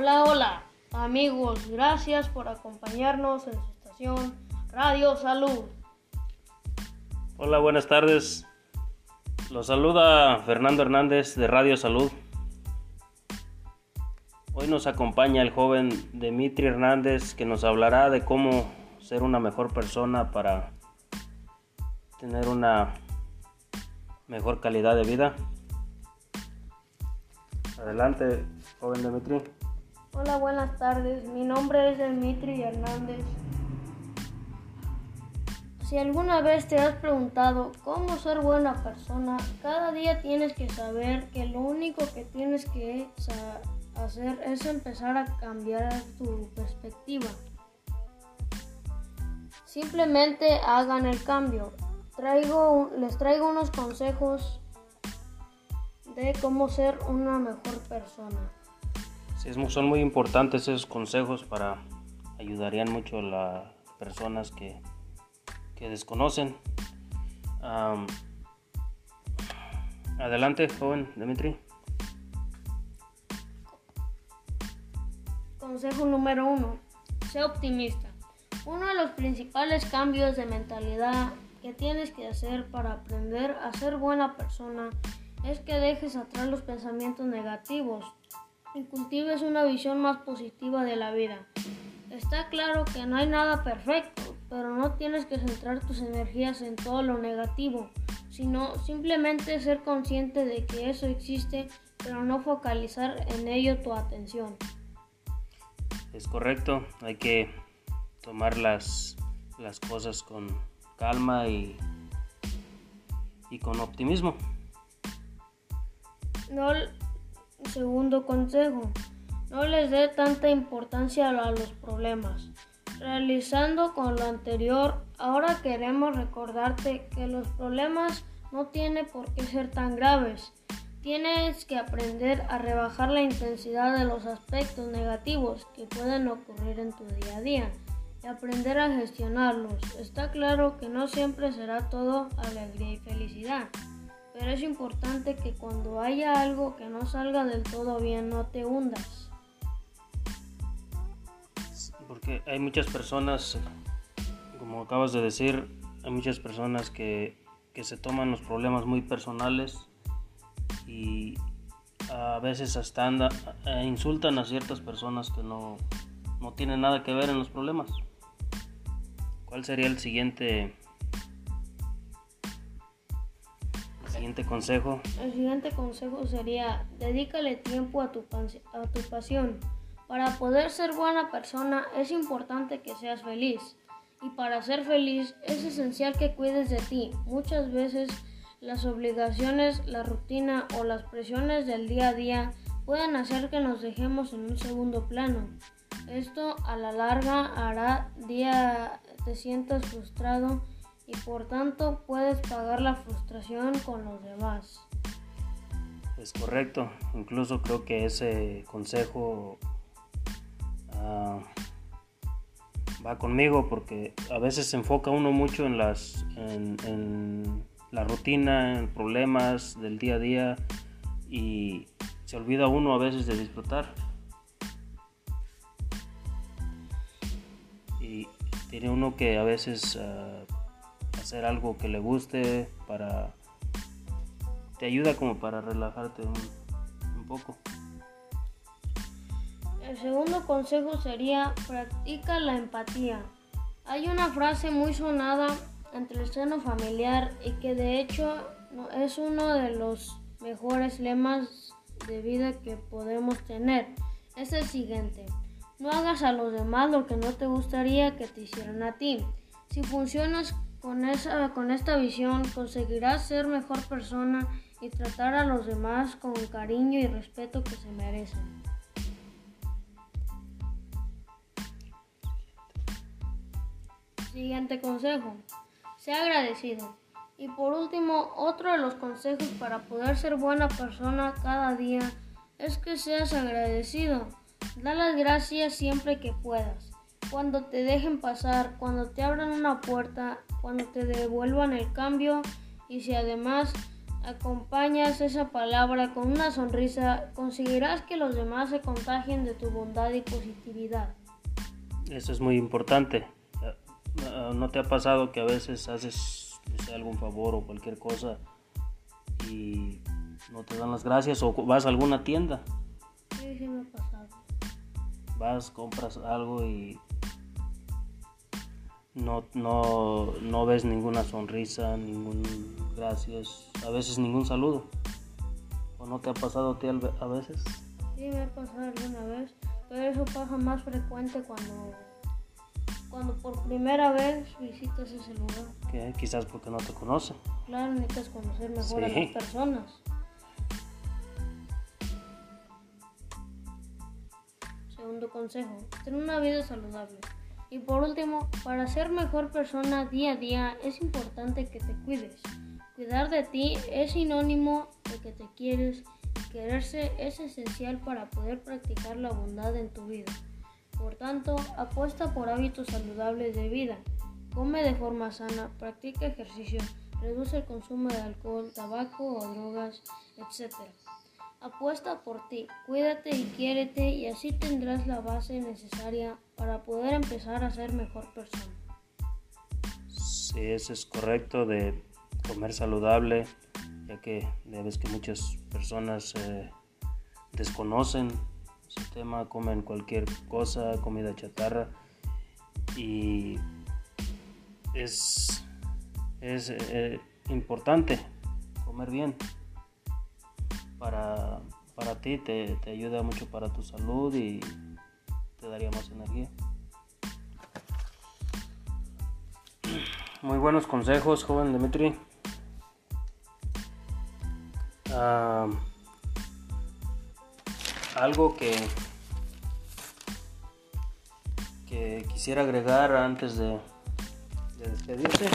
Hola, hola, amigos, gracias por acompañarnos en su estación Radio Salud. Hola, buenas tardes. Los saluda Fernando Hernández de Radio Salud. Hoy nos acompaña el joven Dimitri Hernández que nos hablará de cómo ser una mejor persona para tener una mejor calidad de vida. Adelante, joven Dimitri. Hola, buenas tardes. Mi nombre es Dimitri Hernández. Si alguna vez te has preguntado cómo ser buena persona, cada día tienes que saber que lo único que tienes que hacer es empezar a cambiar tu perspectiva. Simplemente hagan el cambio. Traigo, les traigo unos consejos de cómo ser una mejor persona. Sí, son muy importantes esos consejos para ayudarían mucho a las personas que, que desconocen. adelante, joven Dimitri. Consejo número uno. Sé optimista. Uno de los principales cambios de mentalidad que tienes que hacer para aprender a ser buena persona es que dejes atrás los pensamientos negativos y cultives una visión más positiva de la vida. Está claro que no hay nada perfecto, pero no tienes que centrar tus energías en todo lo negativo, sino simplemente ser consciente de que eso existe, pero no focalizar en ello tu atención. Es correcto, hay que tomar las, las cosas con calma y, y con optimismo. No, segundo consejo, no les dé tanta importancia a los problemas. Realizando con lo anterior, ahora queremos recordarte que los problemas no tienen por qué ser tan graves. Tienes que aprender a rebajar la intensidad de los aspectos negativos que pueden ocurrir en tu día a día y aprender a gestionarlos. Está claro que no siempre será todo alegría y felicidad pero es importante que cuando haya algo que no salga del todo bien no te hundas. Porque hay muchas personas, como acabas de decir, hay muchas personas que, que se toman los problemas muy personales y a veces hasta anda, eh, insultan a ciertas personas que no, no tienen nada que ver en los problemas. ¿Cuál sería el siguiente siguiente consejo? El siguiente consejo sería, dedícale tiempo a tu, a tu pasión. Para poder ser buena persona es importante que seas feliz. Y para ser feliz es esencial que cuides de ti. Muchas veces las obligaciones, la rutina o las presiones del día a día pueden hacer que nos dejemos en un segundo plano. Esto a la larga hará día te sientas frustrado y por tanto puedes pagar la frustración con los demás. Es correcto, incluso creo que ese consejo ah, va conmigo porque a veces se enfoca uno mucho en las en, la rutina, en problemas del día a día y se olvida uno a veces de disfrutar. Y tiene uno que a veces ah, hacer algo que le guste para te ayuda como para relajarte un, poco. El segundo consejo sería practica la empatía. Hay una frase muy sonada entre el seno familiar y que de hecho es uno de los mejores lemas de vida que podemos tener. Es el siguiente. No hagas a los demás lo que no te gustaría que te hicieran a ti. Si funcionas con, esa, con esta visión conseguirás ser mejor persona y tratar a los demás con cariño y respeto que se merecen. Siguiente consejo. Sea agradecido. Y por último, otro de los consejos para poder ser buena persona cada día es que seas agradecido. Da las gracias siempre que puedas. Cuando te dejen pasar, cuando te abran una puerta, cuando te devuelvan el cambio y si además acompañas esa palabra con una sonrisa, conseguirás que los demás se contagien de tu bondad y positividad. Eso es muy importante. ¿No te ha pasado que a veces haces algún favor o cualquier cosa y no te dan las gracias o vas a alguna tienda? Sí, sí me ha pasado. Vas, compras algo y no, no, no ves ninguna sonrisa, ningún gracias, a veces ningún saludo. ¿O no te ha pasado a ti a veces? Sí, me ha pasado alguna vez, pero eso pasa más frecuente cuando, cuando por primera vez visitas ese lugar. Quizás porque no te conocen. Claro, necesitas conocer mejor a las personas. Segundo consejo, tener una vida saludable. Y por último, para ser mejor persona día a día es importante que te cuides. Cuidar de ti es sinónimo de que te quieres quererse es esencial para poder practicar la bondad en tu vida. Por tanto, apuesta por hábitos saludables de vida. Come de forma sana, practica ejercicio, reduce el consumo de alcohol, tabaco o drogas, etc. Apuesta por ti, cuídate y quiérete y así tendrás la base necesaria para poder empezar a ser mejor persona. Sí, eso es correcto de comer saludable, ya que ves que muchas personas eh, desconocen ese tema, comen cualquier cosa, comida chatarra y es, es eh, importante comer bien para, para ti, te, te ayuda mucho para tu salud y te daría más energía. Muy buenos consejos, joven Dimitri. Ah, algo que, que quisiera agregar antes de, de despedirse.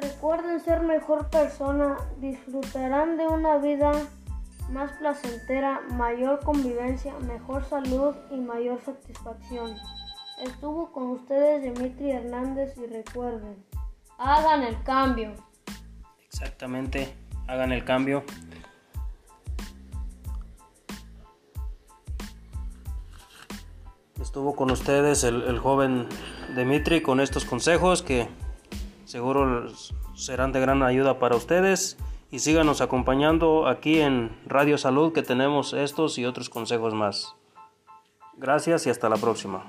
Recuerden ser mejor persona, disfrutarán de una vida más placentera, mayor convivencia, mejor salud y mayor satisfacción. Estuvo con ustedes Dimitri Hernández y recuerden, hagan el cambio. Exactamente, hagan el cambio. Estuvo con ustedes el, joven Dimitri con estos consejos que seguro serán de gran ayuda para ustedes y síganos acompañando aquí en Radio Salud que tenemos estos y otros consejos más. Gracias y hasta la próxima.